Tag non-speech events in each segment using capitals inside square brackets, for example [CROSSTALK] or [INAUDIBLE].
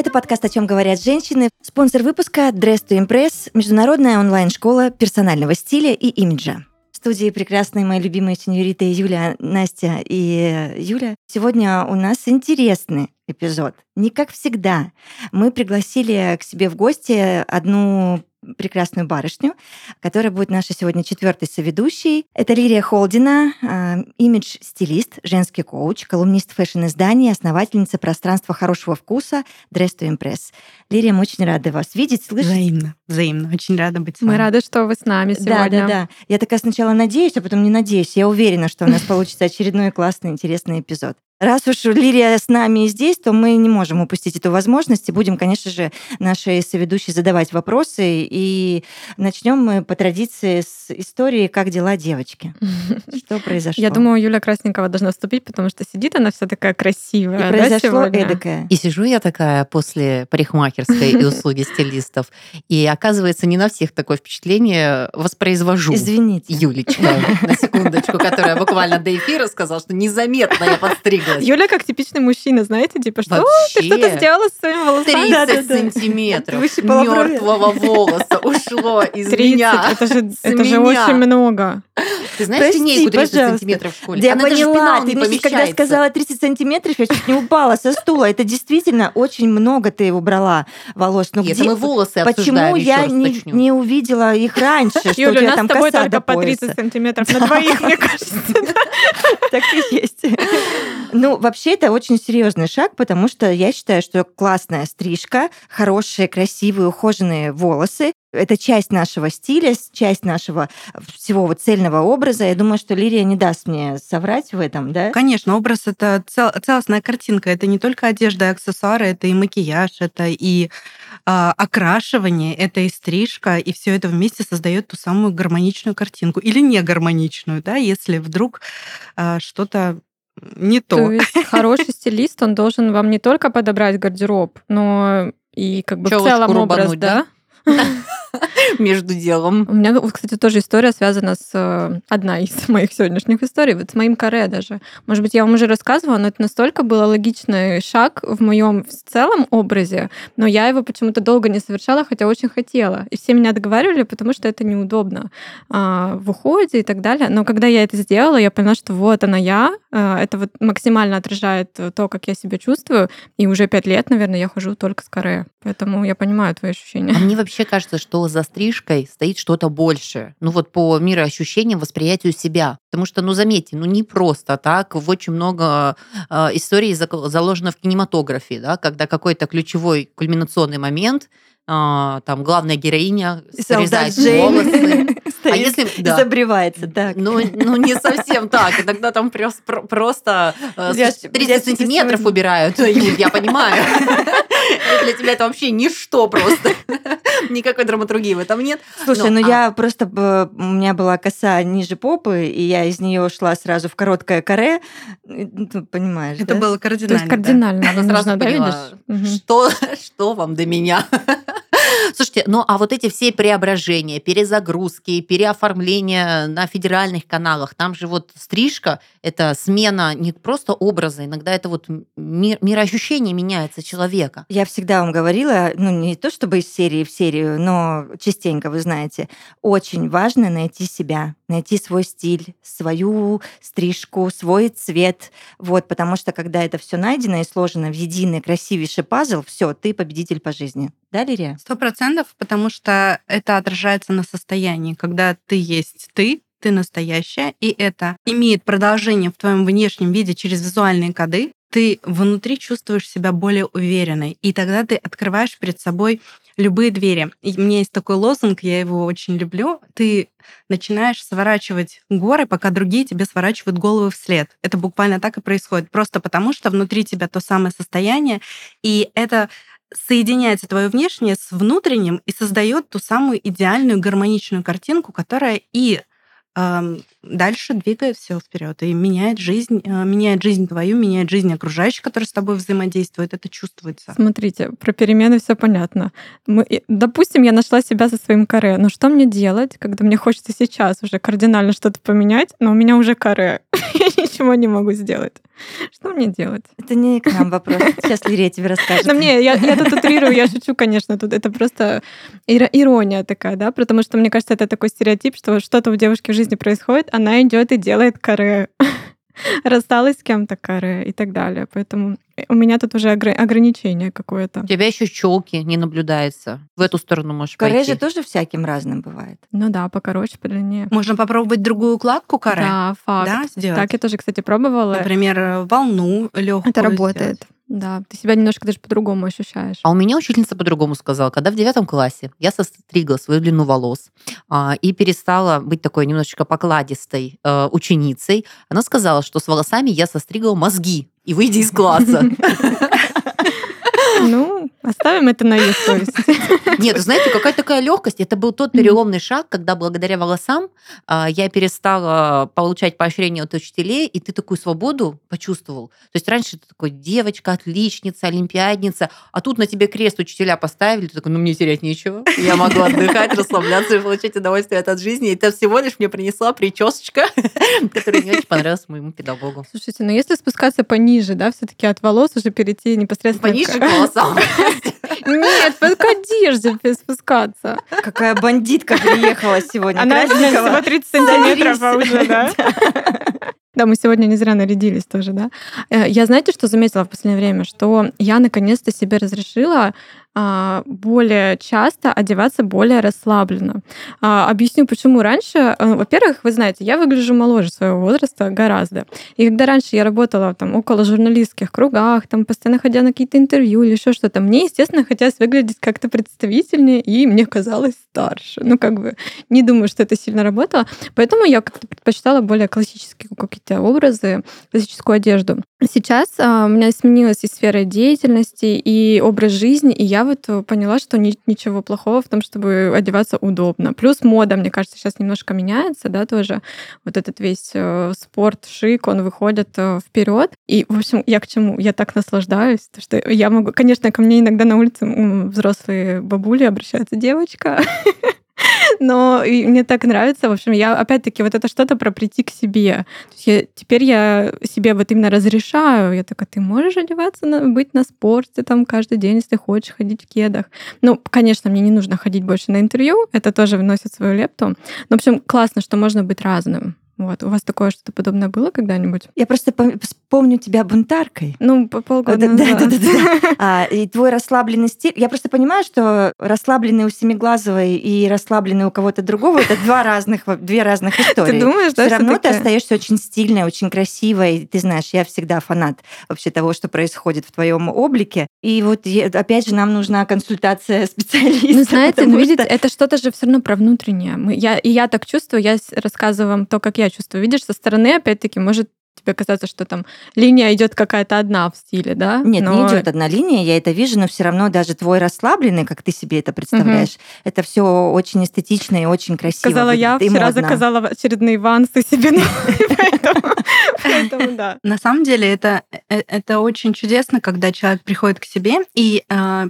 Это подкаст «О чем говорят женщины». Спонсор выпуска Dress to Impress, международная онлайн-школа персонального стиля и имиджа. В студии прекрасные мои любимые сеньориты Юля, Настя и Юля. Сегодня у нас интересный эпизод. Не как всегда. Мы пригласили к себе в гости одну прекрасную барышню, которая будет наша сегодня четвертой соведущей. Это Лирия Холдина, а, имидж-стилист, женский коуч, колумнист фэшн-изданий, основательница пространства хорошего вкуса Dress to Impress. Лирия, мы очень рады вас видеть, слышать. Взаимно, взаимно. Очень рада быть с вами. Мы рады, что вы с нами сегодня. Да, да, да. Я такая сначала надеюсь, а потом не надеюсь. Я уверена, что у нас получится очередной классный, интересный эпизод. Раз уж Лирия с нами здесь, то мы не можем упустить эту возможность и будем, конечно же, нашей соведущей задавать вопросы. И начнем мы по традиции с истории «Как дела, девочки?». [LAUGHS] Что произошло? Я думаю, Юля Красникова должна вступить, потому что сидит она вся такая красивая. И произошло да, эдакое. И сижу я такая после парикмахерской и услуги стилистов, и оказывается, не на всех такое впечатление воспроизвожу. Извините. Юлечка, на секундочку, которая буквально до эфира сказала, что незаметно я подстригла делать. Юля как типичный мужчина, знаете, типа, что ты что-то сделала с своими волосами? 30 да, да, сантиметров мертвого волоса ушло из 30, меня. Это же, это же очень много. Ты знаешь Прости, линейку 30 пожалуйста. сантиметров в школе? Я Она поняла, ты мне когда сказала 30 сантиметров, я чуть не упала со стула. Это действительно очень много ты убрала волос. Но Нет, где, мы волосы Почему я не, не увидела их раньше, что Юля, у тебя там коса только по 30 сантиметров на двоих, [LAUGHS] мне кажется. Так и есть. [LAUGHS] Ну, вообще это очень серьезный шаг, потому что я считаю, что классная стрижка, хорошие, красивые, ухоженные волосы это часть нашего стиля, часть нашего всего вот цельного образа. Я думаю, что Лирия не даст мне соврать в этом, да? Конечно, образ — это цел, целостная картинка. Это не только одежда и аксессуары, это и макияж, это и э, окрашивание, это и стрижка, и все это вместе создает ту самую гармоничную картинку. Или не гармоничную, да, если вдруг э, что-то не то. То есть [LAUGHS] хороший стилист, он должен вам не только подобрать гардероб, но и как бы в целом образ, да? [LAUGHS] между делом. У меня, кстати, тоже история связана с... Э, одна из [LAUGHS] моих сегодняшних историй, вот с моим каре даже. Может быть, я вам уже рассказывала, но это настолько был логичный шаг в моем в целом образе, но я его почему-то долго не совершала, хотя очень хотела. И все меня договаривали, потому что это неудобно а, в уходе и так далее. Но когда я это сделала, я поняла, что вот она я. А, это вот максимально отражает то, как я себя чувствую. И уже пять лет, наверное, я хожу только с каре. Поэтому я понимаю твои ощущения. А мне вообще кажется, что за стрижкой стоит что-то большее. Ну вот по мироощущениям, восприятию себя. Потому что, ну заметьте, ну не просто так. Очень много э, историй заложено в кинематографе, да, когда какой-то ключевой кульминационный момент а, там главная героиня срезает волосы. А если да. забревается, так. Ну, ну, не совсем так. Иногда там просто, просто 30 э, сантиметров убирают. Я понимаю. Для тебя это вообще ничто просто. Никакой драматургии в этом нет. Слушай, ну, ну а... я просто... У меня была коса ниже попы, и я из нее шла сразу в короткое каре. Ну, понимаешь, Это было кардинально. То есть кардинально. Она сразу поняла, что, что вам до меня? Слушайте, ну а вот эти все преображения, перезагрузки, переоформления на федеральных каналах, там же вот стрижка – это смена не просто образа, иногда это вот мир, мироощущение меняется человека. Я всегда вам говорила, ну не то чтобы из серии в серию, но частенько, вы знаете, очень важно найти себя, найти свой стиль, свою стрижку, свой цвет. Вот, потому что когда это все найдено и сложено в единый красивейший пазл, все, ты победитель по жизни. Да, Лирия? Сто процентов, потому что это отражается на состоянии. Когда ты есть ты, ты настоящая, и это имеет продолжение в твоем внешнем виде через визуальные коды, ты внутри чувствуешь себя более уверенной, и тогда ты открываешь перед собой любые двери. И у меня есть такой лозунг, я его очень люблю. Ты начинаешь сворачивать горы, пока другие тебе сворачивают головы вслед. Это буквально так и происходит. Просто потому, что внутри тебя то самое состояние, и это соединяется твое внешнее с внутренним и создает ту самую идеальную гармоничную картинку, которая и дальше двигает все вперед и меняет жизнь, э, меняет жизнь твою, меняет жизнь окружающих, которые с тобой взаимодействуют. Это чувствуется. Смотрите, про перемены все понятно. Мы, допустим, я нашла себя со своим каре. Но что мне делать, когда мне хочется сейчас уже кардинально что-то поменять, но у меня уже каре? [LAUGHS] я ничего не могу сделать. Что мне делать? Это не к нам вопрос. [LAUGHS] Сейчас Лирия тебе расскажет. Ну, мне, я, я тут утрирую, я шучу, конечно. Тут это просто ирония такая, да, потому что, мне кажется, это такой стереотип, что что-то у девушки в жизни происходит, она идет и делает каре. [LAUGHS] рассталась с кем-то каре и так далее. Поэтому у меня тут уже ограничение какое-то. У тебя еще челки не наблюдается. В эту сторону можешь каре пойти. же тоже всяким разным бывает. Ну да, покороче, подлиннее. Можно попробовать другую укладку каре. Да, факт. Да, сделать. Так я тоже, кстати, пробовала. Например, волну легкую. Это работает. Сделать. Да, ты себя немножко даже по-другому ощущаешь. А у меня учительница по-другому сказала. Когда в девятом классе я состригла свою длину волос а, и перестала быть такой немножечко покладистой э, ученицей, она сказала, что с волосами я состригла мозги и выйди из класса. [LAUGHS] Ну, оставим это на ее совести. [LAUGHS] Нет, знаете, какая такая легкость. Это был тот переломный шаг, когда благодаря волосам а, я перестала получать поощрение от учителей, и ты такую свободу почувствовал. То есть раньше ты такой девочка, отличница, олимпиадница, а тут на тебе крест учителя поставили, ты такой, ну мне терять нечего. Я могу отдыхать, расслабляться и получать удовольствие от жизни. И это всего лишь мне принесла причесочка, [LAUGHS] которая не очень понравилась моему педагогу. Слушайте, ну если спускаться пониже, да, все-таки от волос уже перейти непосредственно... Пониже к волосам. [LAUGHS] Нет, по одежде спускаться. Какая бандитка приехала сегодня. Она всего 30 сантиметров а уже, да? Да, мы сегодня не зря нарядились тоже, да. Э, я знаете, что заметила в последнее время? Что я наконец-то себе разрешила более часто одеваться более расслабленно. А, объясню, почему раньше. Э, во-первых, вы знаете, я выгляжу моложе своего возраста гораздо. И когда раньше я работала там около журналистских кругах, там постоянно ходя на какие-то интервью или еще что-то, мне, естественно, хотелось выглядеть как-то представительнее, и мне казалось старше. Ну, как бы, не думаю, что это сильно работало. Поэтому я как-то предпочитала более классические какие-то образы, классическую одежду. Сейчас а, у меня сменилась и сфера деятельности, и образ жизни, и я вот поняла, что ни, ничего плохого в том, чтобы одеваться удобно. Плюс мода, мне кажется, сейчас немножко меняется, да, тоже. Вот этот весь э, спорт, шик, он выходит э, вперед. И, в общем, я к чему? Я так наслаждаюсь, что я могу... Конечно, ко мне иногда на улице взрослые бабули обращаются, девочка, [LAUGHS] но и мне так нравится. В общем, я опять-таки вот это что-то про прийти к себе. То есть я, теперь я себе вот именно разрешаю. Я такая, ты можешь одеваться, на, быть на спорте там каждый день, если хочешь ходить в кедах. Ну, конечно, мне не нужно ходить больше на интервью, это тоже вносит свою лепту. Но, в общем, классно, что можно быть разным. Вот. У вас такое что-то подобное было когда-нибудь? Я просто помню тебя бунтаркой. Ну, по полгода да, назад. Да, да, да, [LAUGHS] да. А, и твой расслабленный стиль. Я просто понимаю, что расслабленный у Семиглазовой и расслабленный у кого-то другого это два разных, две разных истории. Ты думаешь, да? Все равно ты остаешься очень стильной, очень красивой. Ты знаешь, я всегда фанат вообще того, что происходит в твоем облике. И вот опять же нам нужна консультация [LAUGHS] специалиста. Ну, знаете, ну, видите, это что-то же все равно про внутреннее. Мы, я, и я так чувствую, я рассказываю вам то, как я чувствую. Видишь, со стороны, опять-таки, может тебе казаться, что там линия идет какая-то одна в стиле, да? Нет, но... не идет одна линия, я это вижу, но все равно даже твой расслабленный, как ты себе это представляешь, угу. это все очень эстетично и очень красиво. Сказала я, вчера модно. заказала очередные вансы себе, [LAUGHS] поэтому да. На самом деле это э, это очень чудесно, когда человек приходит к себе и а,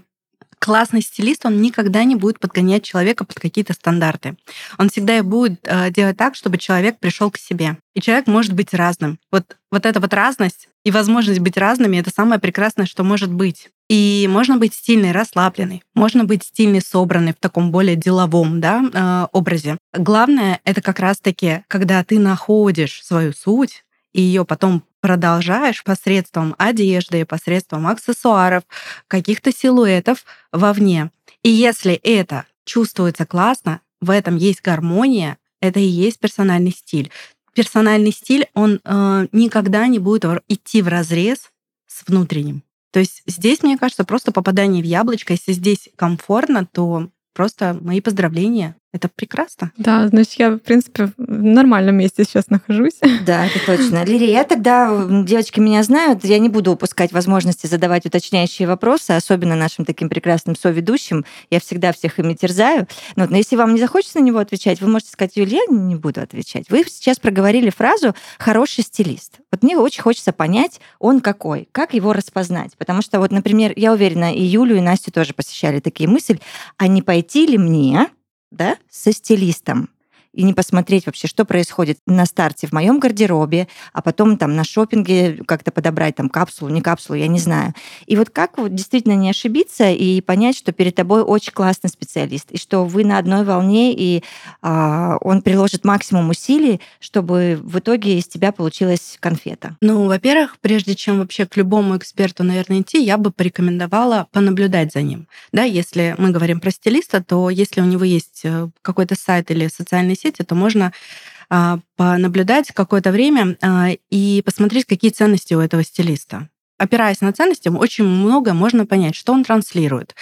классный стилист, он никогда не будет подгонять человека под какие-то стандарты. Он всегда будет э, делать так, чтобы человек пришел к себе. И человек может быть разным. Вот, вот эта вот разность и возможность быть разными — это самое прекрасное, что может быть. И можно быть стильной, расслабленной, можно быть стильной, собранной в таком более деловом да, э, образе. Главное — это как раз-таки, когда ты находишь свою суть, и ее потом продолжаешь посредством одежды, посредством аксессуаров, каких-то силуэтов вовне. И если это чувствуется классно, в этом есть гармония, это и есть персональный стиль. Персональный стиль, он э, никогда не будет идти в разрез с внутренним. То есть здесь, мне кажется, просто попадание в яблочко. Если здесь комфортно, то просто мои поздравления. Это прекрасно. Да, значит, я, в принципе, в нормальном месте сейчас нахожусь. [LAUGHS] Да, это точно. Лирия, я тогда, девочки меня знают, я не буду упускать возможности задавать уточняющие вопросы, особенно нашим таким прекрасным соведущим. Я всегда всех ими терзаю. Но, но если вам не захочется на него отвечать, вы можете сказать, Юлия, я не буду отвечать. Вы сейчас проговорили фразу «хороший стилист». Вот мне очень хочется понять, он какой, как его распознать. Потому что вот, например, я уверена, и Юлю, и Настю тоже посещали такие мысли, а не пойти ли мне да, со стилистом и не посмотреть вообще, что происходит на старте в моем гардеробе, а потом там на шопинге как-то подобрать там капсулу, не капсулу, я не знаю. И вот как вот действительно не ошибиться и понять, что перед тобой очень классный специалист, и что вы на одной волне, и а, он приложит максимум усилий, чтобы в итоге из тебя получилась конфета. Ну, во-первых, прежде чем вообще к любому эксперту, наверное, идти, я бы порекомендовала понаблюдать за ним. Да, если мы говорим про стилиста, то если у него есть э, какой-то сайт или социальный сети, то можно а, понаблюдать какое-то время а, и посмотреть, какие ценности у этого стилиста. Опираясь на ценности, очень много можно понять, что он транслирует,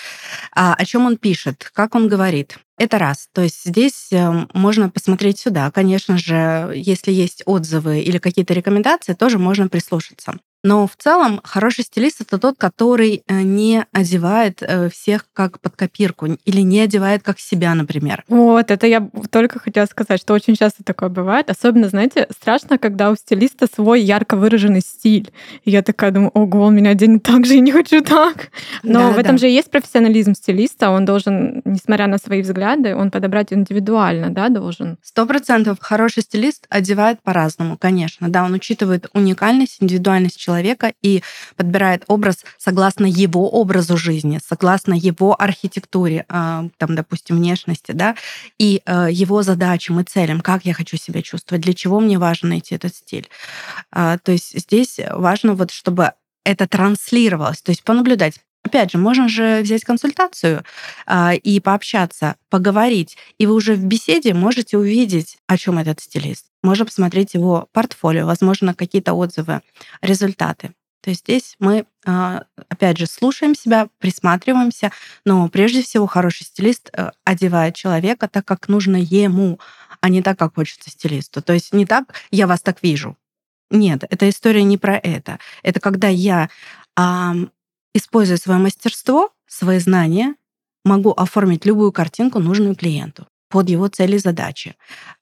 а, о чем он пишет, как он говорит. Это раз. То есть здесь э, можно посмотреть сюда. Конечно же, если есть отзывы или какие-то рекомендации, тоже можно прислушаться. Но в целом хороший стилист это тот, который э, не одевает э, всех как под копирку или не одевает как себя, например. Вот, это я только хотела сказать, что очень часто такое бывает. Особенно, знаете, страшно, когда у стилиста свой ярко выраженный стиль. И я такая думаю, ого, он меня оденет так же, и не хочу так. Но да, в этом да. же и есть профессионализм стилиста. Он должен, несмотря на свои взгляды, он подобрать индивидуально, да, должен. Сто процентов хороший стилист одевает по-разному, конечно. Да, он учитывает уникальность, индивидуальность человека и подбирает образ согласно его образу жизни, согласно его архитектуре, а, там, допустим, внешности, да, и а, его задачам и целям, как я хочу себя чувствовать, для чего мне важно найти этот стиль. А, то есть здесь важно вот, чтобы это транслировалось, то есть понаблюдать, Опять же, можно же взять консультацию а, и пообщаться, поговорить, и вы уже в беседе можете увидеть, о чем этот стилист. Можно посмотреть его портфолио, возможно, какие-то отзывы, результаты. То есть здесь мы, а, опять же, слушаем себя, присматриваемся, но прежде всего хороший стилист э, одевает человека так, как нужно ему, а не так, как хочется стилисту. То есть не так, я вас так вижу. Нет, эта история не про это. Это когда я используя свое мастерство, свои знания, могу оформить любую картинку, нужную клиенту под его цели и задачи,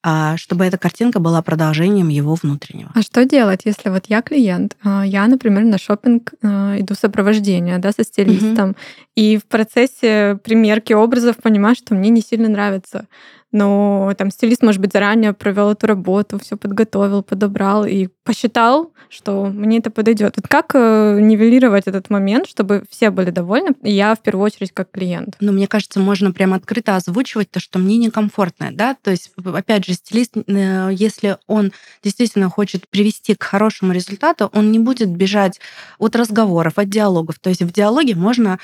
а, чтобы эта картинка была продолжением его внутреннего. А что делать, если вот я клиент, а, я, например, на шопинг а, иду сопровождение, да, со стилистом, угу. и в процессе примерки образов понимаю, что мне не сильно нравится но там стилист, может быть, заранее провел эту работу, все подготовил, подобрал и посчитал, что мне это подойдет. Вот как э, нивелировать этот момент, чтобы все были довольны, и я в первую очередь как клиент? Ну, мне кажется, можно прям открыто озвучивать то, что мне некомфортно, да, то есть, опять же, стилист, э, если он действительно хочет привести к хорошему результату, он не будет бежать от разговоров, от диалогов. То есть в диалоге можно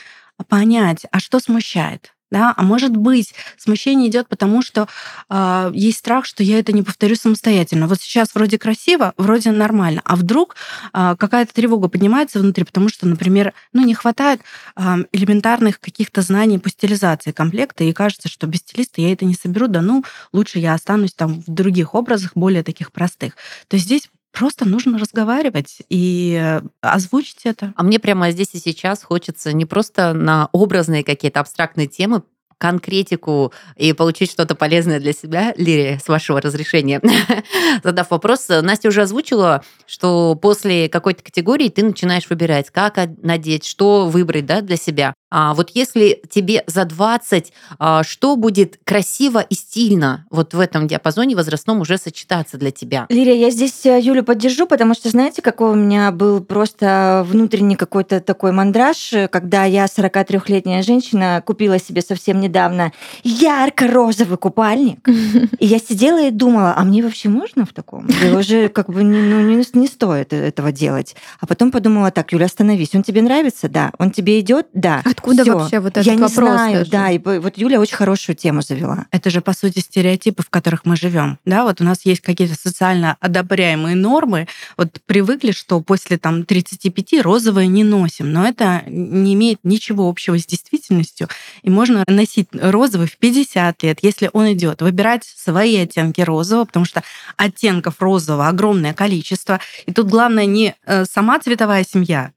понять, а что смущает, да, а может быть, смущение идет потому, что э, есть страх, что я это не повторю самостоятельно. Вот сейчас вроде красиво, вроде нормально, а вдруг э, какая-то тревога поднимается внутри, потому что, например, ну не хватает э, элементарных каких-то знаний по стилизации комплекта, и кажется, что без стилиста я это не соберу, да ну лучше я останусь там в других образах, более таких простых. То есть здесь Просто нужно разговаривать и э, озвучить это. А мне прямо здесь и сейчас хочется не просто на образные какие-то абстрактные темы конкретику и получить что-то полезное для себя, Лирия, с вашего разрешения, [LAUGHS] задав вопрос, Настя уже озвучила, что после какой-то категории ты начинаешь выбирать, как надеть, что выбрать да, для себя. А вот если тебе за 20, а, что будет красиво и стильно вот в этом диапазоне возрастном уже сочетаться для тебя? Лирия, я здесь э, Юлю поддержу, потому что знаете, какой у меня был просто внутренний какой-то такой мандраж, когда я, 43-летняя женщина, купила себе совсем недавно ярко-розовый купальник. [LAUGHS] И я сидела и думала, а мне вообще можно в таком? Да уже как бы не, ну, не, не стоит этого делать. А потом подумала, так, Юля, остановись, он тебе нравится? Да. Он тебе идет? Да. Откуда Всё. вообще вот этот Я не вопрос? знаю, даже? да, и вот Юля очень хорошую тему завела. Это же, по сути, стереотипы, в которых мы живем. Да, вот у нас есть какие-то социально одобряемые нормы. Вот привыкли, что после там 35 розовое не носим, но это не имеет ничего общего с действительностью. И можно носить розовый в 50 лет, если он идет. Выбирать свои оттенки розового, потому что оттенков розового огромное количество. И тут главное не э, сама цветовая семья,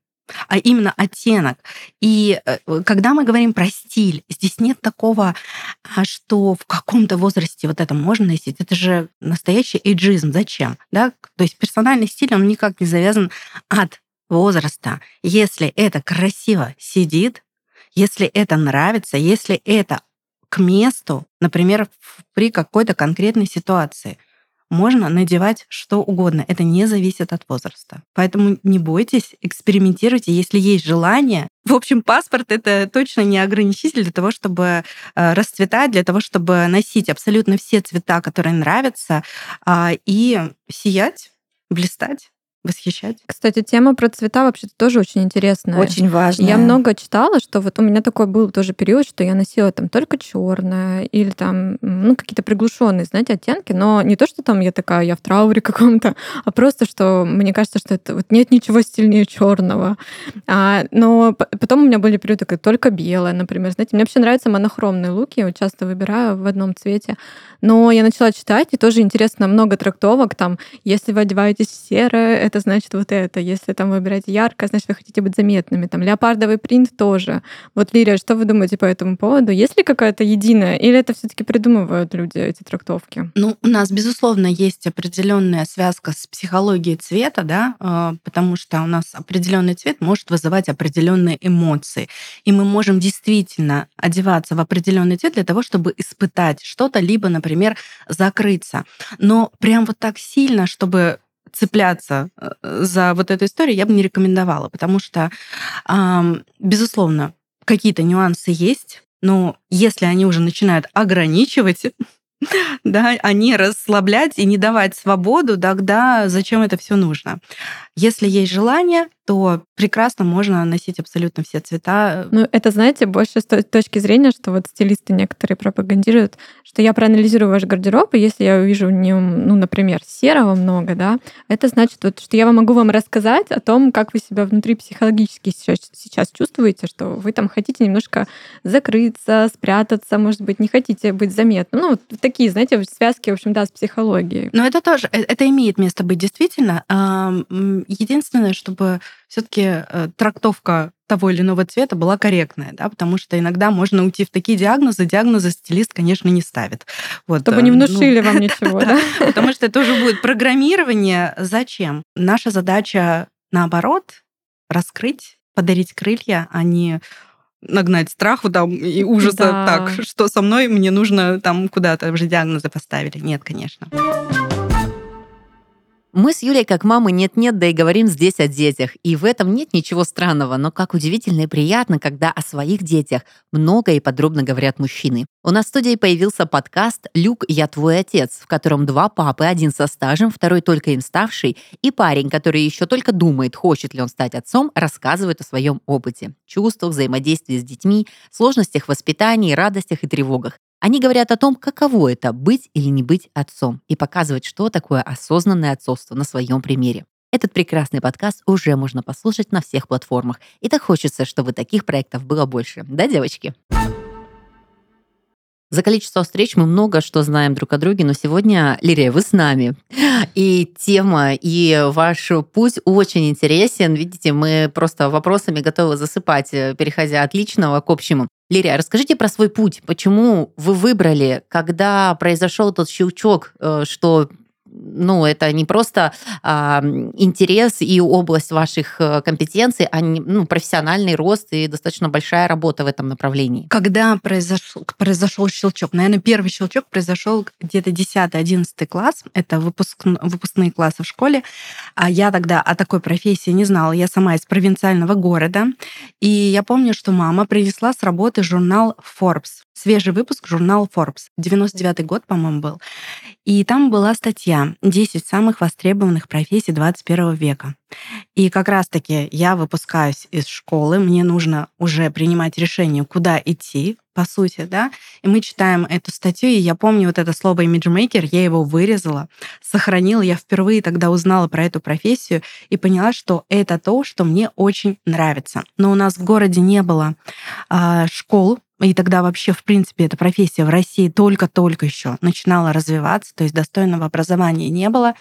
а именно оттенок. И э, когда мы говорим про стиль, здесь нет такого, а, что в каком-то возрасте вот это можно носить. Это же настоящий эйджизм. Зачем? Да? То есть персональный стиль, он никак не завязан от возраста. Если это красиво сидит, если это нравится, если это к месту, например, при какой-то конкретной ситуации, можно надевать что угодно. Это не зависит от возраста. Поэтому не бойтесь, экспериментируйте, если есть желание. В общем, паспорт это точно не ограничитель для того, чтобы э, расцветать, для того, чтобы носить абсолютно все цвета, которые нравятся, а, и сиять, блистать, восхищать. Кстати, тема про цвета вообще тоже очень интересная. Очень важно. Я много читала, что вот у меня такой был тоже период, что я носила там только черное или там, ну, какие-то приглушенные, знаете, оттенки, но не то, что там я такая, я в трауре [LAUGHS] каком-то, а просто, что мне кажется, что это вот нет ничего стильнее черного. А, но потом у меня были периоды, когда только белое, например. Знаете, мне вообще нравятся монохромные луки, я часто выбираю в одном цвете. Но я начала читать, и тоже интересно много трактовок. Там, если вы одеваетесь в серое, это значит вот это. Если там вы выбираете яркое, значит, вы хотите быть заметными. Там леопардовый принт тоже. Вот, Лирия, что вы думаете по этому поводу? Есть ли какая-то единая, или это все таки придумывают люди эти трактовки? Ну, у нас, безусловно, есть определенная связка с психологией цвета, да, э, потому что у нас определенный цвет может вызывать определенные эмоции. И мы можем действительно одеваться в определенный цвет для того, чтобы испытать что-то, либо, например, закрыться. Но прям вот так сильно, чтобы цепляться э, за вот эту историю, я бы не рекомендовала, потому что, безусловно, какие-то нюансы есть, но если они уже начинают ограничивать [LAUGHS] да, а не расслаблять и не давать свободу, тогда зачем это все нужно? Если есть желание, то прекрасно можно носить абсолютно все цвета. Ну, это, знаете, больше с точки зрения, что вот стилисты некоторые пропагандируют, что я проанализирую ваш гардероб, и если я увижу в нем, ну, например, серого много, да, это значит, вот, что я вам могу вам рассказать о том, как вы себя внутри психологически сейчас, сейчас чувствуете, что вы там хотите немножко закрыться, спрятаться, может быть, не хотите быть заметным. Ну, вот такие, знаете, связки, в общем, да, с психологией. Но это тоже, э, это имеет место быть действительно. Единственное, чтобы все-таки трактовка того или иного цвета была корректная, да, потому что иногда можно уйти в такие диагнозы, диагнозы стилист, конечно, не ставит. Вот, Чтобы э, не ну, внушили вам [LAUGHS] ничего, да? Потому что это уже будет программирование. Зачем? Наша задача, наоборот, раскрыть, подарить крылья, а не нагнать страху там и ужаса. Да. Так, что со мной, мне нужно там куда-то уже диагнозы поставили. Нет, конечно. Мы с Юлей, как мамы, нет-нет, да и говорим здесь о детях. И в этом нет ничего странного, но как удивительно и приятно, когда о своих детях много и подробно говорят мужчины. У нас в студии появился подкаст «Люк, я твой отец», в котором два папы, один со стажем, второй только им ставший, и парень, который еще только думает, хочет ли он стать отцом, рассказывают о своем опыте, чувствах, взаимодействии с детьми, сложностях воспитания, радостях и тревогах. Они говорят о том, каково это быть или не быть отцом, и показывать, что такое осознанное отцовство на своем примере. Этот прекрасный подкаст уже можно послушать на всех платформах. И так хочется, чтобы таких проектов было больше. Да, девочки? За количество встреч мы много что знаем друг о друге, но сегодня, Лирия, вы с нами. И тема, и ваш путь очень интересен. Видите, мы просто вопросами готовы засыпать, э, переходя от личного к общему. Лирия, расскажите про свой путь. Почему вы выбрали, когда произошел тот щелчок, э, что ну, это не просто а, интерес и область ваших э, компетенций, а не, ну, профессиональный рост и достаточно большая работа в этом направлении. Когда произошел, произошел щелчок? Наверное, первый щелчок произошел где-то 10-11 класс. Это выпуск, выпускные классы в школе. А я тогда о такой профессии не знала. Я сама из провинциального города. И я помню, что мама принесла с работы журнал Forbes. Свежий выпуск журнала Forbes. 99 год, по-моему, был. И там была статья друзья, 10 самых востребованных профессий 21 века. И как раз-таки я выпускаюсь из школы, мне нужно уже принимать решение, куда идти, по сути, да, и мы читаем эту статью, и я помню вот это слово imagemaker, я его вырезала, сохранила, я впервые тогда узнала про эту профессию и поняла, что это то, что мне очень нравится. Но у нас в городе не было э, школ, и тогда вообще, в принципе, эта профессия в России только-только еще начинала развиваться, то есть достойного образования не было.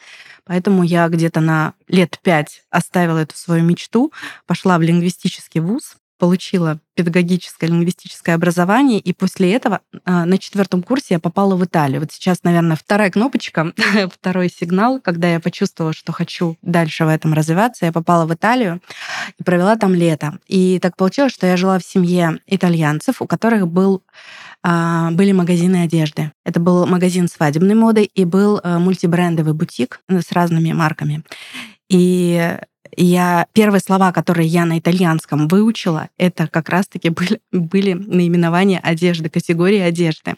Поэтому я где-то на лет пять оставила эту свою мечту, пошла в лингвистический вуз, получила педагогическое лингвистическое образование, и после этого а, на четвертом курсе я попала в Италию. Вот сейчас, наверное, вторая кнопочка, [LAUGHS] второй сигнал, когда я почувствовала, что хочу дальше в этом развиваться, я попала в Италию и провела там лето. И так получилось, что я жила в семье итальянцев, у которых был а, были магазины одежды. Это был магазин свадебной моды и был э, мультибрендовый бутик с разными марками. И я первые слова, которые я на итальянском выучила, это как раз-таки были, были наименования одежды, категории одежды.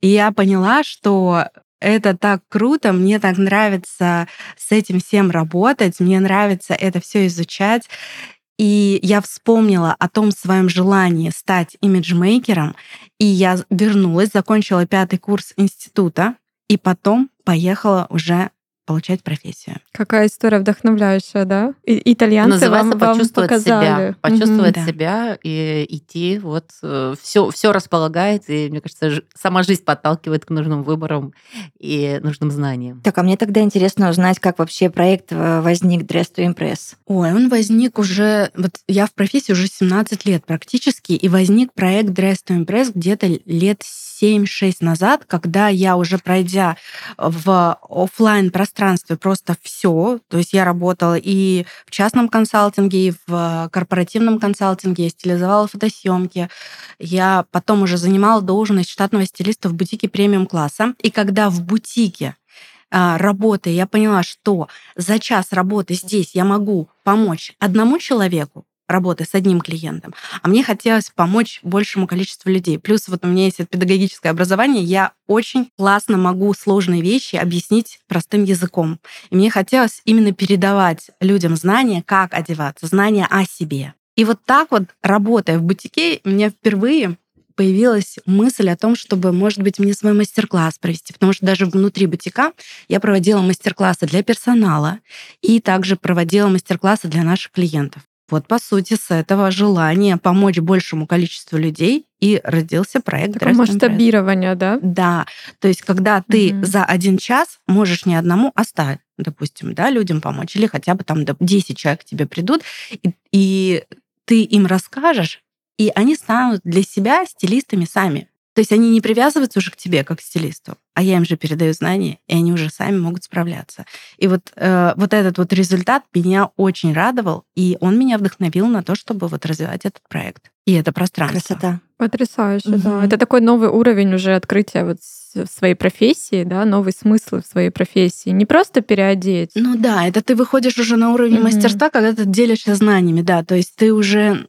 И я поняла, что это так круто, мне так нравится с этим всем работать, мне нравится это все изучать. И я вспомнила о том своем желании стать имиджмейкером, и я вернулась, закончила пятый курс института, и потом поехала уже получать профессию. Какая история вдохновляющая, да? И, итальянцы Называется вам, почувствовать вам показали. себя, почувствовать mm-hmm. себя и идти. Вот все, э, все располагает, и мне кажется, сама жизнь подталкивает к нужным выборам и нужным знаниям. Так, а мне тогда интересно узнать, как вообще проект э, возник Dress to Impress. Ой, он возник уже, вот я в профессии уже 17 лет практически, и возник проект Dress to Impress где-то лет 7-6 назад, когда я уже пройдя в офлайн пространстве просто все, то есть я работала и в частном консалтинге, и в корпоративном консалтинге, я стилизовала фотосъемки, я потом уже занимала должность штатного стилиста в бутике премиум класса, и когда в бутике а, работы, я поняла, что за час работы здесь я могу помочь одному человеку, работы с одним клиентом, а мне хотелось помочь большему количеству людей. Плюс вот у меня есть педагогическое образование, я очень классно могу сложные вещи объяснить простым языком. И мне хотелось именно передавать людям знания, как одеваться, знания о себе. И вот так вот, работая в бутике, у меня впервые появилась мысль о том, чтобы, может быть, мне свой мастер-класс провести, потому что даже внутри бутика я проводила мастер-классы для персонала и также проводила мастер-классы для наших клиентов. Вот, по сути, с этого желания помочь большему количеству людей и родился проект Такое масштабирование, да? Да. То есть, когда ты угу. за один час можешь не одному оставить, допустим, да, людям помочь, или хотя бы там 10 человек к тебе придут, и, и ты им расскажешь, и они станут для себя стилистами сами. То есть они не привязываются уже к тебе как к стилисту, а я им же передаю знания, и они уже сами могут справляться. И вот, э, вот этот вот результат меня очень радовал, и он меня вдохновил на то, чтобы вот развивать этот проект. И это пространство. Красота. Потрясающе, угу. да. Это такой новый уровень уже открытия вот в своей профессии, да, новый смысл в своей профессии. Не просто переодеть. Ну да, это ты выходишь уже на уровень угу. мастерства, когда ты делишься знаниями, да, то есть ты уже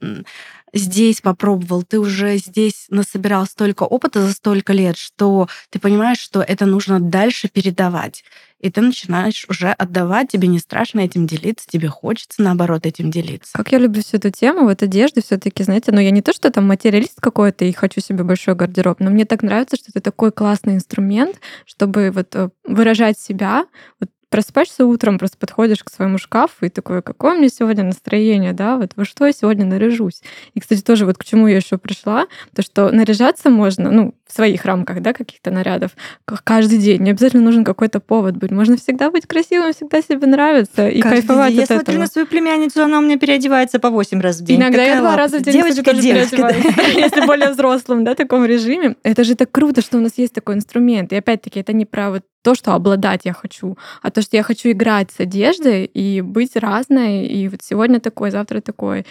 здесь попробовал, ты уже здесь насобирал столько опыта за столько лет, что ты понимаешь, что это нужно дальше передавать. И ты начинаешь уже отдавать, тебе не страшно этим делиться, тебе хочется, наоборот, этим делиться. Как я люблю всю эту тему, вот одежды все таки знаете, но ну, я не то, что там материалист какой-то и хочу себе большой гардероб, но мне так нравится, что это такой классный инструмент, чтобы вот э, выражать себя, вот просыпаешься утром, просто подходишь к своему шкафу и такой, какое меня сегодня настроение, да, вот во что я сегодня наряжусь. И, кстати, тоже вот к чему я еще пришла, то, что наряжаться можно, ну, в своих рамках, да, каких-то нарядов, каждый день. Не обязательно нужен какой-то повод быть. Можно всегда быть красивым, всегда себе нравиться и каждый кайфовать день. от я этого. смотрю на свою племянницу, она у меня переодевается по 8 раз в день. Иногда Какая я два раза в день девочка, тоже девочка, переодеваюсь, [LAUGHS] да. если более взрослым, да, таком режиме. Это же так круто, что у нас есть такой инструмент. И опять-таки, это не про вот то, что обладать я хочу, а то, что я хочу играть с одеждой и быть разной, и вот сегодня такой, завтра такой.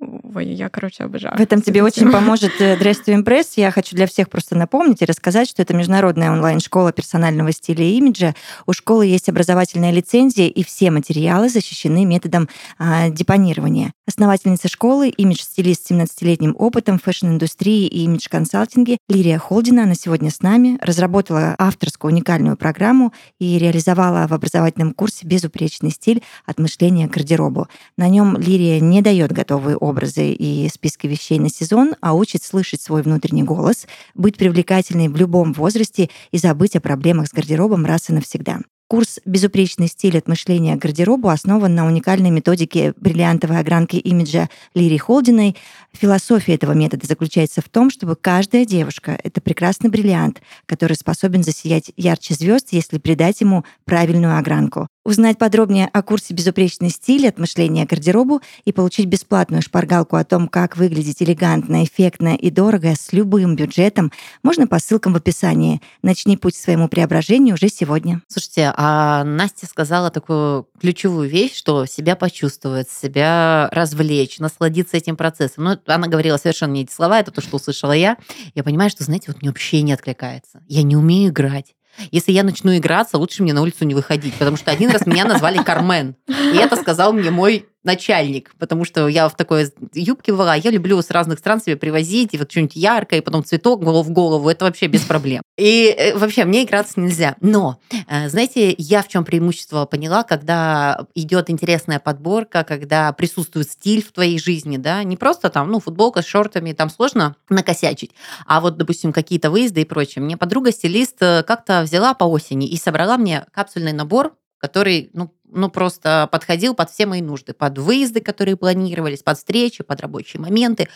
Ой, я, короче, обожаю. В этом тебе очень поможет э, Dress to Impress. Я хочу для всех просто напомнить и рассказать, что это международная онлайн-школа персонального стиля и имиджа. У школы есть образовательная лицензия, и все материалы защищены методом а, депонирования. Основательница школы, имидж-стилист с 17-летним опытом в фэшн-индустрии и имидж-консалтинге Лирия Холдина, она сегодня с нами, разработала авторскую уникальную программу и реализовала в образовательном курсе «Безупречный стиль от мышления к гардеробу». На нем Лирия не дает готовые образы и списки вещей на сезон, а учит слышать свой внутренний голос, быть привлекательной в любом возрасте и забыть о проблемах с гардеробом раз и навсегда. Курс «Безупречный стиль от мышления к гардеробу» основан на уникальной методике бриллиантовой огранки имиджа Лири Холдиной. Философия этого метода заключается в том, чтобы каждая девушка — это прекрасный бриллиант, который способен засиять ярче звезд, если придать ему правильную огранку. Узнать подробнее о курсе «Безупречный стиль от мышления к гардеробу» и получить бесплатную шпаргалку о том, как выглядеть элегантно, эффектно и дорого с любым бюджетом, можно по ссылкам в описании. Начни путь к своему преображению уже сегодня. Слушайте, а Настя сказала такую ключевую вещь, что себя почувствовать, себя развлечь, насладиться этим процессом. Ну, она говорила совершенно не эти слова, это то, что услышала я. Я понимаю, что, знаете, вот мне вообще не откликается. Я не умею играть. Если я начну играться, лучше мне на улицу не выходить, потому что один раз меня назвали Кармен. И это сказал мне мой начальник, потому что я в такой юбке была, я люблю с разных стран себе привозить, и вот что-нибудь яркое, и потом цветок голову в голову, это вообще без проблем. [LAUGHS] И э, вообще мне играться нельзя. Но, э, знаете, я в чем преимущество поняла, когда идет интересная подборка, когда присутствует стиль в твоей жизни, да, не просто там, ну, футболка с шортами, там сложно накосячить, а вот, допустим, какие-то выезды и прочее. Мне подруга-стилист э, как-то взяла по осени и собрала мне капсульный набор который, ну, ну, просто подходил под все мои нужды, под выезды, которые планировались, под встречи, под рабочие моменты.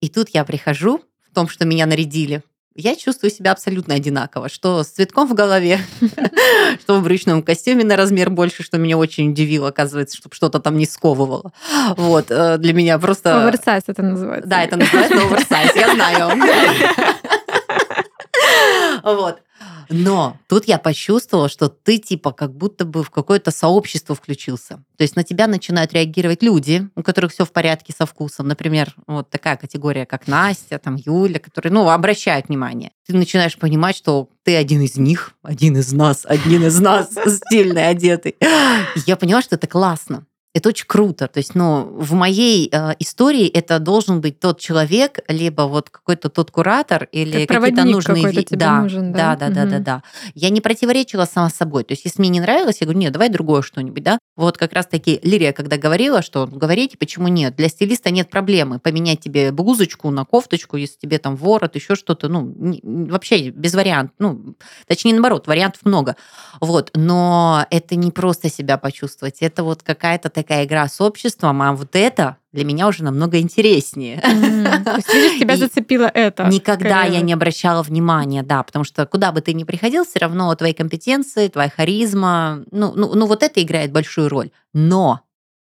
И тут я прихожу в том, что меня нарядили, я чувствую себя абсолютно одинаково, что с цветком в голове, [LAUGHS] что в брючном костюме на размер больше, что меня очень удивило, оказывается, чтобы что-то там не сковывало. Вот, э, для меня просто... Оверсайз это называется. Да, это называется оверсайз, я знаю. [LAUGHS] Вот. Но тут я почувствовала, что ты типа как будто бы в какое-то сообщество включился. То есть на тебя начинают реагировать люди, у которых все в порядке со вкусом. Например, вот такая категория, как Настя, там Юля, которые, ну, обращают внимание. Ты начинаешь понимать, что ты один из них, один из нас, один из нас, [LAUGHS] стильный, одетый. Я поняла, что это классно. Это очень круто. То есть, ну, в моей э, истории это должен быть тот человек, либо вот какой-то тот куратор или какие-то нужные виды. Да, нужен, да, да, да, угу. да, да. Я не противоречила сама собой. То есть, если мне не нравилось, я говорю, нет, давай другое что-нибудь, да. Вот как раз-таки Лирия, когда говорила, что говорите, почему нет. Для стилиста нет проблемы поменять тебе блузочку на кофточку, если тебе там ворот, еще что-то, ну, не, вообще без вариантов. Ну, точнее, наоборот, вариантов много. Вот, но это не просто себя почувствовать, это вот какая-то такая игра с обществом, а вот это для меня уже намного интереснее. Mm-hmm. То есть, видишь, тебя зацепило это. Никогда я не обращала внимания, да, потому что куда бы ты ни приходил, все равно твои компетенции, твоя харизма, ну, ну, ну вот это играет большую роль. Но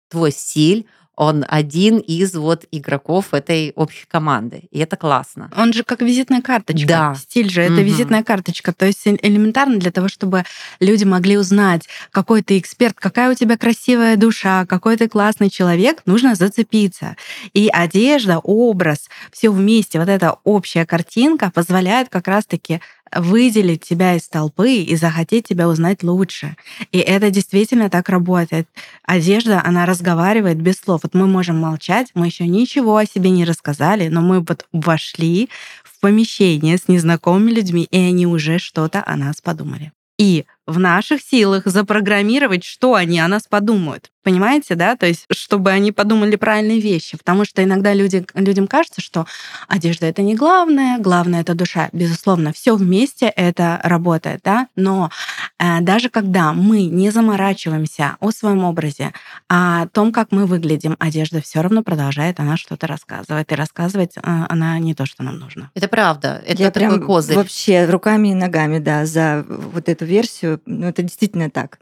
твой стиль, он один из вот игроков этой общей команды. И это классно. Он же как визитная карточка. Да. Стиль же это угу. визитная карточка. То есть элементарно для того, чтобы люди могли узнать, какой ты эксперт, какая у тебя красивая душа, какой ты классный человек, нужно зацепиться. И одежда, образ, все вместе, вот эта общая картинка позволяет как раз-таки выделить тебя из толпы и захотеть тебя узнать лучше. И это действительно так работает. Одежда, она разговаривает без слов. Вот мы можем молчать, мы еще ничего о себе не рассказали, но мы вот вошли в помещение с незнакомыми людьми, и они уже что-то о нас подумали. И в наших силах запрограммировать, что они о нас подумают. Понимаете, да? То есть, чтобы они подумали правильные вещи. Потому что иногда люди, людям кажется, что одежда это не главное, главное это душа. Безусловно, все вместе это работает, да? Но э, даже когда мы не заморачиваемся о своем образе, о том, как мы выглядим, одежда все равно продолжает она что-то рассказывать. И рассказывать э, она не то, что нам нужно. Это правда. Это Я такой прям козырь. вообще руками и ногами, да, за вот эту версию ну, это действительно так.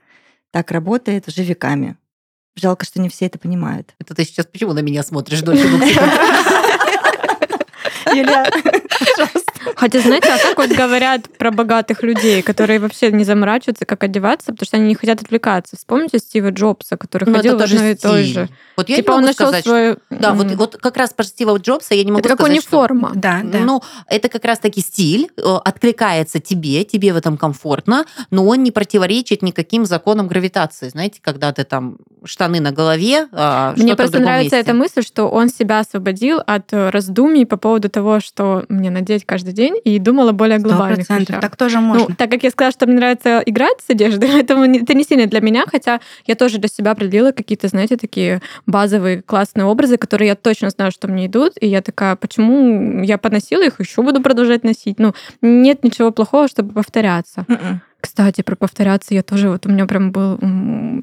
Так работает уже веками. Жалко, что не все это понимают. Это ты сейчас почему на меня смотришь дольше двух секунд? Юля, [LAUGHS] пожалуйста. Хотя, знаете, а как вот говорят про богатых людей, которые вообще не заморачиваются, как одеваться, потому что они не хотят отвлекаться. Вспомните Стива Джобса, который Ну, ходил это в тоже и той стиль. же. Вот я типа не он могу нашел сказать, что- свою... Да, вот, вот как раз про Стива Джобса я не могу Это как сказать, что... униформа. Да, да. Ну, это как раз-таки стиль, э, откликается тебе, тебе в этом комфортно, но он не противоречит никаким законам гравитации. Знаете, когда ты там штаны на голове, а Мне просто нравится месте. эта мысль, что он себя освободил от э, раздумий по поводу того, что мне надеть каждый день, и думал о более вещах. Так тоже Ну, можно. так как я сказала, что мне нравится играть с одеждой, [LAUGHS] это, не- это не сильно для меня, хотя я тоже для себя определила какие-то, знаете, такие базовые классные образы, которые я точно знаю, что мне идут, и я такая, почему я поносила их, еще буду продолжать носить? Ну, нет ничего плохого, чтобы повторяться. Мгм. Кстати, про повторяться я тоже, вот у меня прям был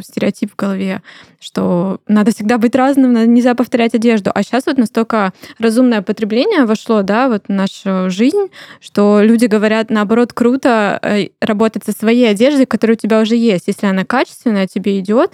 стереотип в голове, что надо всегда быть разным, нельзя повторять одежду. А сейчас вот настолько разумное потребление вошло, да, вот в нашу жизнь, что люди говорят, наоборот, круто э, работать со своей одеждой, которая у тебя уже есть. Если она качественная, тебе идет,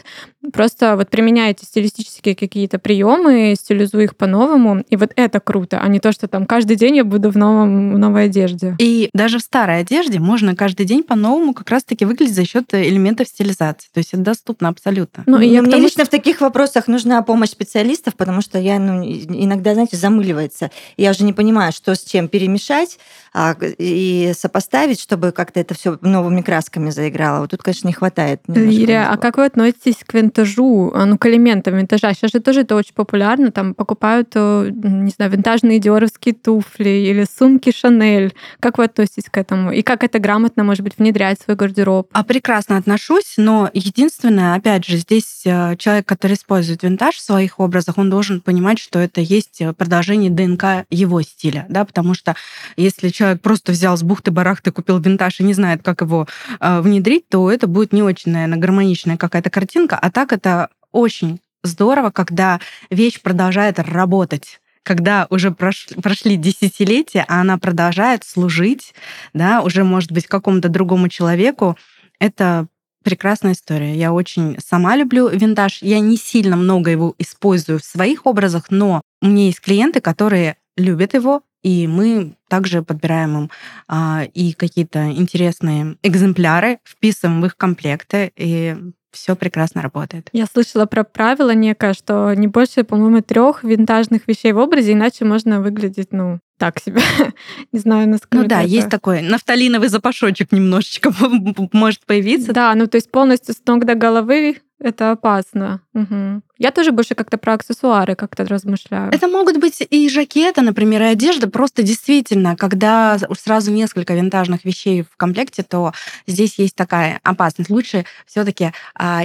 просто вот применяйте стилистические какие-то приемы, стилизуй их по-новому, и вот это круто, а не то, что там каждый день я буду в, новом, в новой одежде. И даже в старой одежде можно каждый день по-новому как раз-таки выглядеть за счет элементов стилизации. То есть это доступно абсолютно. Ну, и я Ну, мне тому, лично в таких вопросах нужна помощь специалистов, потому что я ну, иногда, знаете, замыливается. Я уже не понимаю, что с чем перемешать а, и сопоставить, чтобы как-то это все новыми красками заиграло. Вот тут, конечно, не хватает. Лирия, а как вы относитесь к винтажу, а, ну, к элементам винтажа? Сейчас же тоже это очень популярно, там покупают, э, не знаю, винтажные диоровские туфли или сумки Шанель. Как вы относитесь к этому? И как это грамотно, может быть, внедрять в свой гардероб? А прекрасно отношусь, но единственное, опять же, здесь э, человек, который использует винтаж в своих образах, он должен понимать, что это есть э, продолжение ДНК его стиля, да, потому что если человек просто взял с бухты-барахты, купил винтаж и не знает, как его э, внедрить, то это будет не очень, наверное, гармоничная какая-то картинка, а так это очень здорово, когда вещь продолжает работать когда уже прош- прошли десятилетия, а она продолжает служить, да, уже, может быть, какому-то другому человеку, это прекрасная история. Я очень сама люблю винтаж. Я не сильно много его использую в своих образах, но у меня есть клиенты, которые любят его, и мы также подбираем им а, и какие-то интересные экземпляры, вписываем в их комплекты, и все прекрасно работает. Я слышала про правило некое, что не больше, по-моему, трех винтажных вещей в образе, иначе можно выглядеть, ну, так себе. [LAUGHS] не знаю, насколько Ну да, это- есть такой нафталиновый запашочек немножечко [LAUGHS] может появиться. Да, ну то есть полностью с ног до головы это опасно. Мгм. Я тоже больше как-то про аксессуары как-то размышляю. Это могут быть и жакеты, например, и одежда. Просто действительно, когда сразу несколько винтажных вещей в комплекте, то здесь есть такая опасность. Лучше все-таки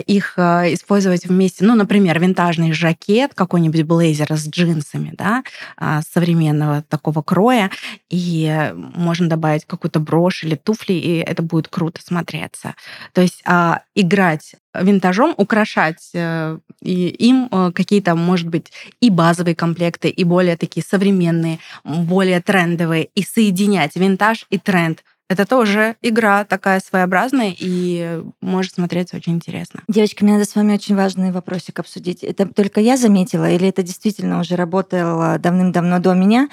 их а, использовать вместе. Ну, например, винтажный жакет, какой-нибудь блейзер с джинсами, да, а, современного такого кроя, и можно добавить какую-то брошь или туфли, и это будет круто смотреться. То есть а, играть винтажом, украшать э, и им э, какие-то, может быть, и базовые комплекты, и более такие современные, более трендовые, и соединять винтаж и тренд. Это тоже игра такая своеобразная и может смотреться очень интересно. Девочки, мне надо с вами очень важный вопросик обсудить. Это только я заметила, или это действительно уже работало давным-давно до меня?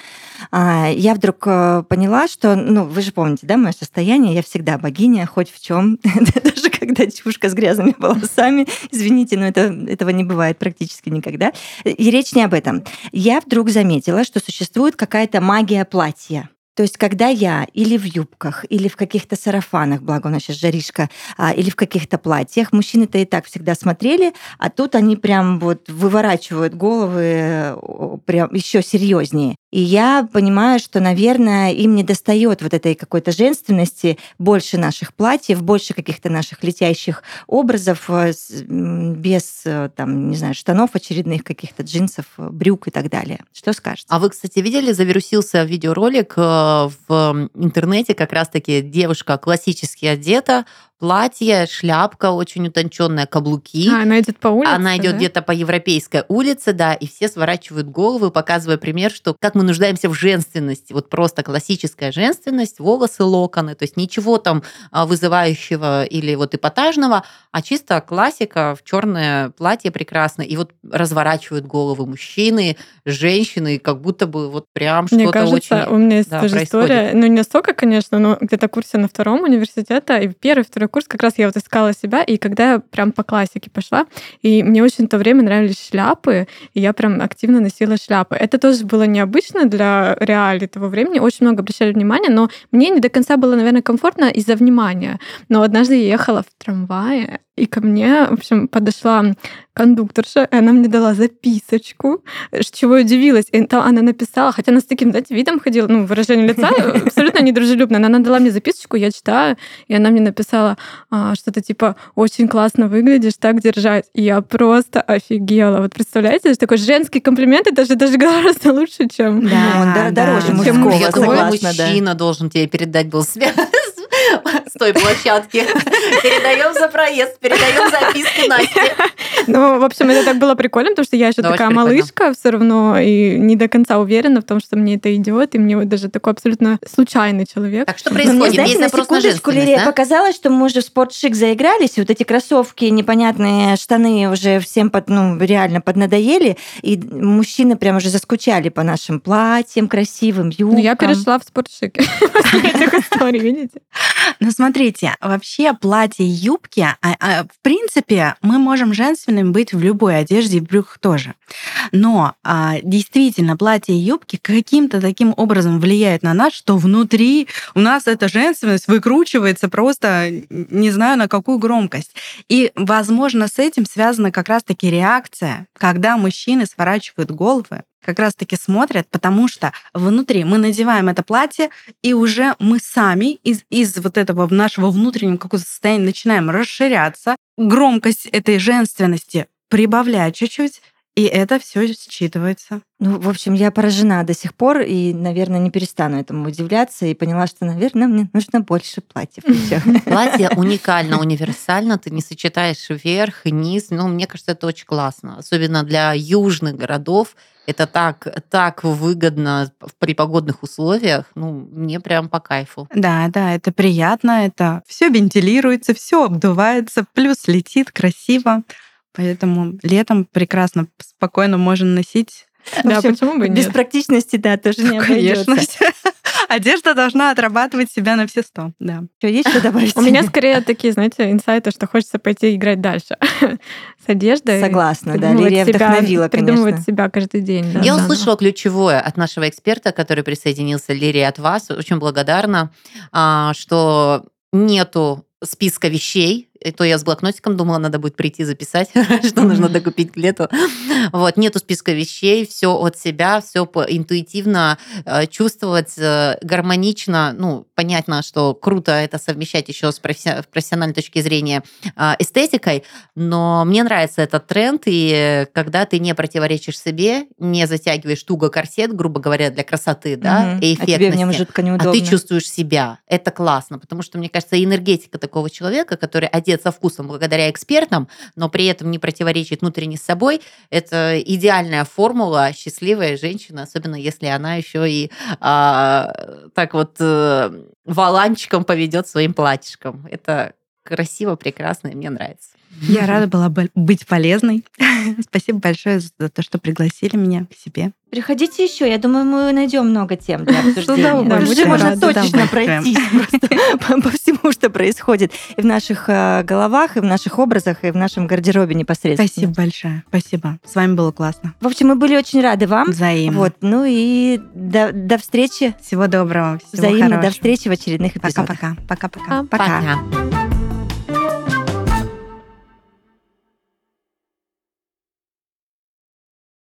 А, Я вдруг э, поняла, что, ну, вы же помните, да, мое состояние, я всегда богиня, хоть в чем, [LAUGHS] даже когда чушка с грязными волосами, извините, но это, этого не бывает практически никогда. И речь не об этом. Я вдруг заметила, что существует какая-то магия платья. То есть, когда я или в юбках, или в каких-то сарафанах, благо у нас сейчас жаришка, а, или в каких-то платьях, мужчины-то и так всегда смотрели, а тут они прям вот выворачивают головы прям еще серьезнее. И я понимаю, что, наверное, им не достает вот этой какой-то женственности, больше наших платьев, больше каких-то наших летящих образов, э, без, э, там, не знаю, штанов очередных, каких-то джинсов, э, брюк и так далее. Что скажете? А вы, кстати, видели, завирусился видеоролик в интернете, как раз-таки девушка классически одета, платье, шляпка очень утонченная, каблуки. А, она идет по улице. Она идет да? где-то по европейской улице, да, и все сворачивают головы, показывая пример, что как мы нуждаемся в женственности. Вот просто классическая женственность, волосы, локоны, то есть ничего там а, вызывающего или вот эпатажного, а чисто классика в черное платье прекрасно. И вот разворачивают головы мужчины, женщины, как будто бы вот прям Мне что-то кажется, очень... у меня есть да, тоже происходит. история, ну не настолько, конечно, но где-то курсе на втором университета, и первый, второй курс как раз я вот искала себя, и когда я прям по классике пошла, и мне очень в то время нравились шляпы, и я прям активно носила шляпы. Это тоже было необычно для реалий того времени, очень много обращали внимание, но мне не до конца было, наверное, комфортно из-за внимания. Но однажды я ехала в трамвае, и ко мне, в общем, подошла кондукторша, и она мне дала записочку, с чего я удивилась. И там она написала, хотя она с таким, знаете, видом ходила, ну, выражение лица абсолютно недружелюбно, но она дала мне записочку, я читаю, и она мне написала а, что-то типа «очень классно выглядишь, так держать». И я просто офигела. Вот представляете, это такой женский комплимент, это же даже гораздо лучше, чем... Да, он дор- дороже да. мужского, Чем Я думаю, согласна, да. мужчина должен тебе передать был связь с той площадки. [LAUGHS] Передаем за проезд, передаем записки Насте. Ну, в общем, это так было прикольно, потому что я еще такая малышка все равно и не до конца уверена в том, что мне это идет, и мне вот даже такой абсолютно случайный человек. Так что происходит? знаете, на секундочку, Лирия, да? показалось, что мы уже в спортшик заигрались, и вот эти кроссовки, непонятные штаны уже всем под, ну, реально поднадоели, и мужчины прям уже заскучали по нашим платьям красивым, юбкам. Ну, я перешла в спортшик [LAUGHS] историй, видите? [LAUGHS] Ну, смотрите, вообще платье и юбки, а- а, в принципе, мы можем женственными быть в любой одежде и брюках тоже. Но а, действительно, платье и юбки каким-то таким образом влияют на нас, что внутри у нас эта женственность выкручивается просто не знаю на какую громкость. И, возможно, с этим связана как раз-таки реакция, когда мужчины сворачивают головы, как раз-таки смотрят, потому что внутри мы надеваем это платье, и уже мы сами из, из вот этого нашего внутреннего какого-то состояния начинаем расширяться, громкость этой женственности прибавляет чуть-чуть, и это все считывается. Ну, в общем, я поражена до сих пор и, наверное, не перестану этому удивляться и поняла, что, наверное, мне нужно больше платьев. [LAUGHS] Платье уникально, универсально, ты не сочетаешь вверх и низ. Ну, мне кажется, это очень классно. Особенно для южных городов. Это так, так выгодно при погодных условиях. Ну, мне прям по кайфу. Да, да, это приятно, это все вентилируется, все обдувается, плюс летит красиво. Поэтому летом прекрасно, спокойно можно носить. В Да, общем, почему бы Без нет? практичности, да, тоже не Конечно. обойдется. [LAUGHS] Одежда должна отрабатывать себя на все сто. Да. Что, есть что добавить? У меня скорее такие, знаете, инсайты, что хочется пойти играть дальше с одеждой. Согласна, да, Лирия себя- вдохновила, Придумывать конечно. себя каждый день. да, Я заново. услышала ключевое от нашего эксперта, который присоединился, Лирия, от вас. Очень благодарна, а, что нету списка вещей. И то я с блокнотиком думала, надо будет прийти записать, [LAUGHS] что нужно докупить к лету. [LAUGHS] Вот, нету списка вещей, все от себя, все интуитивно э, чувствовать, э, гармонично. Ну, понятно, что круто это совмещать еще с професси- профессиональной точки зрения э, эстетикой, но мне нравится этот тренд, и когда ты не противоречишь себе, не затягиваешь туго корсет, грубо говоря, для красоты, да, и А тебе в нем эффектности, жутко а неудобно. ты чувствуешь себя. Это классно, потому что, мне кажется, энергетика такого человека, который одет со вкусом благодаря экспертам, но при этом не противоречит внутренне с собой, это идеальная формула счастливой женщины, особенно если она еще и а, так вот э, валанчиком поведет своим платьишком. Это красиво, прекрасно, и мне нравится. Я рада была бы быть полезной. [LAUGHS] Спасибо большое за то, что пригласили меня к себе. Приходите еще, я думаю, мы найдем много тем для обсуждения. Уже можно большое. пройтись [LAUGHS] просто по, всему, что происходит и в наших э, головах, и в наших образах, и в нашем гардеробе непосредственно. Спасибо большое. Спасибо. С вами было классно. В общем, мы были очень рады вам. Взаимно. Вот, ну и до, до встречи. Всего доброго. Всего Взаимно до встречи в очередных эпизодах. Пока-пока. Пока-пока. Пока. Пока.